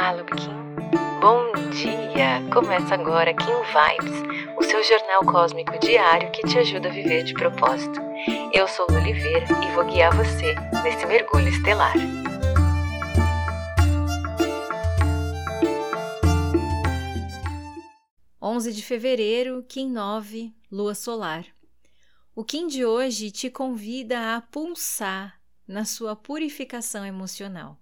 Malubkin. Bom dia! Começa agora Kim Vibes, o seu jornal cósmico diário que te ajuda a viver de propósito. Eu sou Lu Oliveira e vou guiar você nesse mergulho estelar. Onze de fevereiro, Kim 9, Lua Solar. O Kim de hoje te convida a pulsar na sua purificação emocional.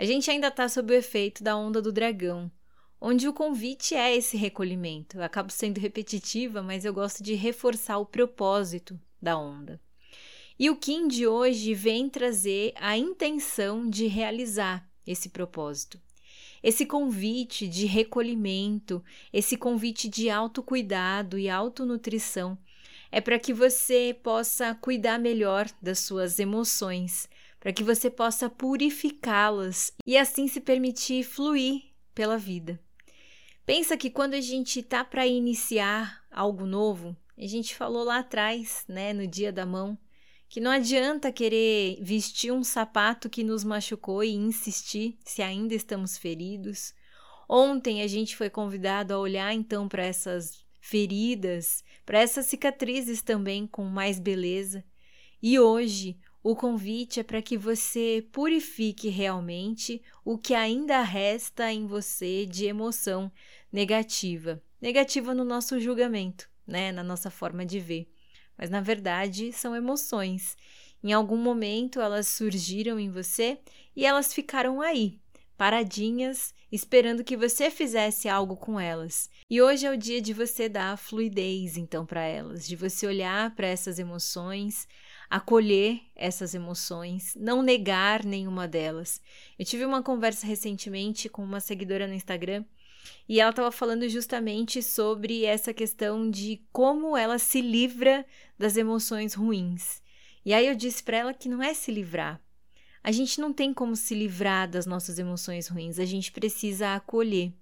A gente ainda está sob o efeito da onda do dragão, onde o convite é esse recolhimento. Eu acabo sendo repetitiva, mas eu gosto de reforçar o propósito da onda. E o Kim de hoje vem trazer a intenção de realizar esse propósito. Esse convite de recolhimento, esse convite de autocuidado e autonutrição é para que você possa cuidar melhor das suas emoções, para que você possa purificá-las e assim se permitir fluir pela vida. Pensa que quando a gente tá para iniciar algo novo, a gente falou lá atrás, né, no dia da mão, que não adianta querer vestir um sapato que nos machucou e insistir se ainda estamos feridos. Ontem a gente foi convidado a olhar então para essas feridas, para essas cicatrizes também com mais beleza. E hoje o convite é para que você purifique realmente o que ainda resta em você de emoção negativa. Negativa no nosso julgamento, né? Na nossa forma de ver. Mas na verdade são emoções. Em algum momento elas surgiram em você e elas ficaram aí, paradinhas, esperando que você fizesse algo com elas. E hoje é o dia de você dar fluidez então para elas, de você olhar para essas emoções, acolher essas emoções, não negar nenhuma delas. Eu tive uma conversa recentemente com uma seguidora no Instagram e ela estava falando justamente sobre essa questão de como ela se livra das emoções ruins. E aí eu disse para ela que não é se livrar. A gente não tem como se livrar das nossas emoções ruins, a gente precisa acolher.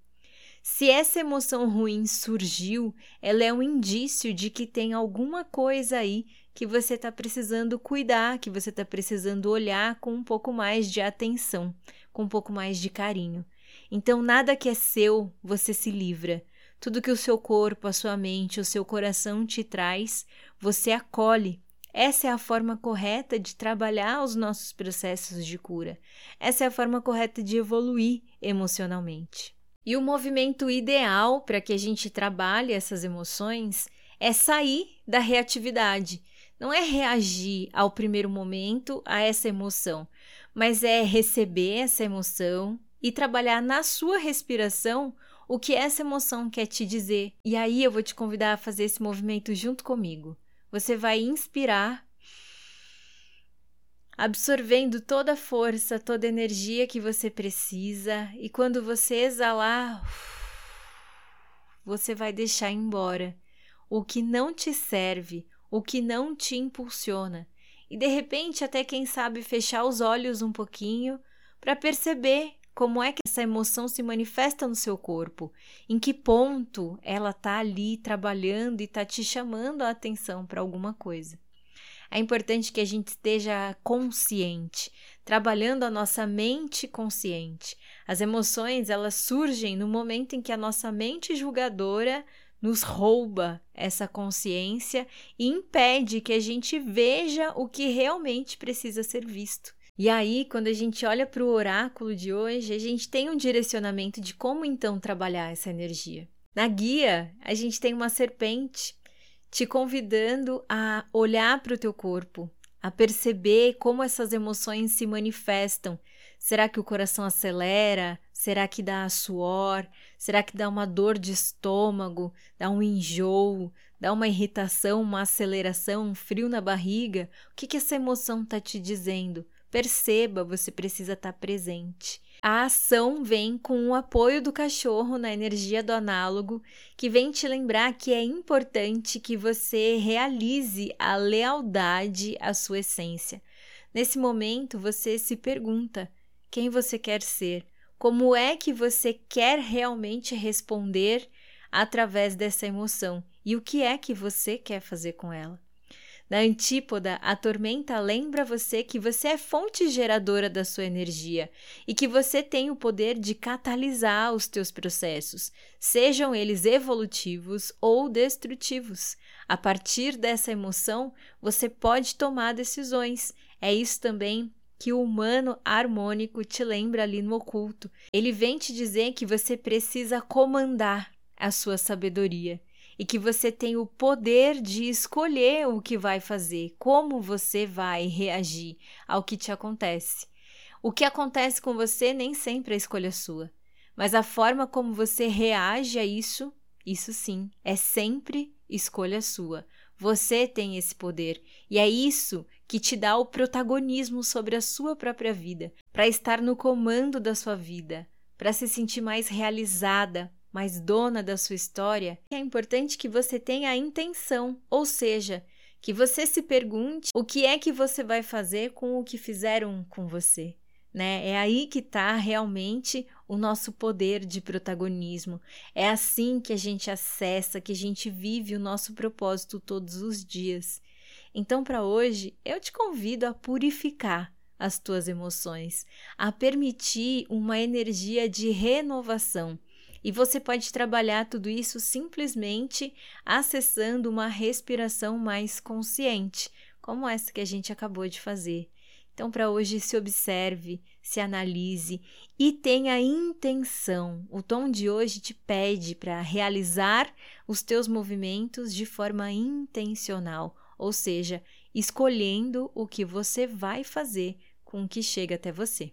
Se essa emoção ruim surgiu, ela é um indício de que tem alguma coisa aí que você está precisando cuidar, que você está precisando olhar com um pouco mais de atenção, com um pouco mais de carinho. Então, nada que é seu, você se livra. Tudo que o seu corpo, a sua mente, o seu coração te traz, você acolhe. Essa é a forma correta de trabalhar os nossos processos de cura. Essa é a forma correta de evoluir emocionalmente. E o movimento ideal para que a gente trabalhe essas emoções é sair da reatividade, não é reagir ao primeiro momento a essa emoção, mas é receber essa emoção e trabalhar na sua respiração o que essa emoção quer te dizer. E aí eu vou te convidar a fazer esse movimento junto comigo. Você vai inspirar, absorvendo toda a força, toda a energia que você precisa, e quando você exalar, você vai deixar embora o que não te serve, o que não te impulsiona, e de repente até quem sabe fechar os olhos um pouquinho para perceber como é que essa emoção se manifesta no seu corpo, em que ponto ela está ali trabalhando e está te chamando a atenção para alguma coisa. É importante que a gente esteja consciente, trabalhando a nossa mente consciente. As emoções, elas surgem no momento em que a nossa mente julgadora nos rouba essa consciência e impede que a gente veja o que realmente precisa ser visto. E aí, quando a gente olha para o oráculo de hoje, a gente tem um direcionamento de como então trabalhar essa energia. Na guia, a gente tem uma serpente te convidando a olhar para o teu corpo, a perceber como essas emoções se manifestam. Será que o coração acelera? Será que dá suor? Será que dá uma dor de estômago? Dá um enjoo? Dá uma irritação, uma aceleração, um frio na barriga? O que, que essa emoção está te dizendo? Perceba, você precisa estar tá presente. A ação vem com o apoio do cachorro na energia do análogo, que vem te lembrar que é importante que você realize a lealdade à sua essência. Nesse momento, você se pergunta quem você quer ser, como é que você quer realmente responder através dessa emoção e o que é que você quer fazer com ela. Na antípoda, a tormenta lembra você que você é fonte geradora da sua energia e que você tem o poder de catalisar os teus processos, sejam eles evolutivos ou destrutivos. A partir dessa emoção, você pode tomar decisões. É isso também que o humano harmônico te lembra ali no oculto. Ele vem te dizer que você precisa comandar a sua sabedoria e que você tem o poder de escolher o que vai fazer, como você vai reagir ao que te acontece. O que acontece com você nem sempre é escolha sua, mas a forma como você reage a isso, isso sim, é sempre escolha sua. Você tem esse poder e é isso que te dá o protagonismo sobre a sua própria vida, para estar no comando da sua vida, para se sentir mais realizada, mais dona da sua história, é importante que você tenha a intenção, ou seja, que você se pergunte o que é que você vai fazer com o que fizeram com você. Né? É aí que está realmente o nosso poder de protagonismo. É assim que a gente acessa, que a gente vive o nosso propósito todos os dias. Então, para hoje, eu te convido a purificar as tuas emoções, a permitir uma energia de renovação e você pode trabalhar tudo isso simplesmente acessando uma respiração mais consciente, como essa que a gente acabou de fazer. Então, para hoje, se observe, se analise e tenha intenção. O tom de hoje te pede para realizar os teus movimentos de forma intencional, ou seja, escolhendo o que você vai fazer com o que chega até você.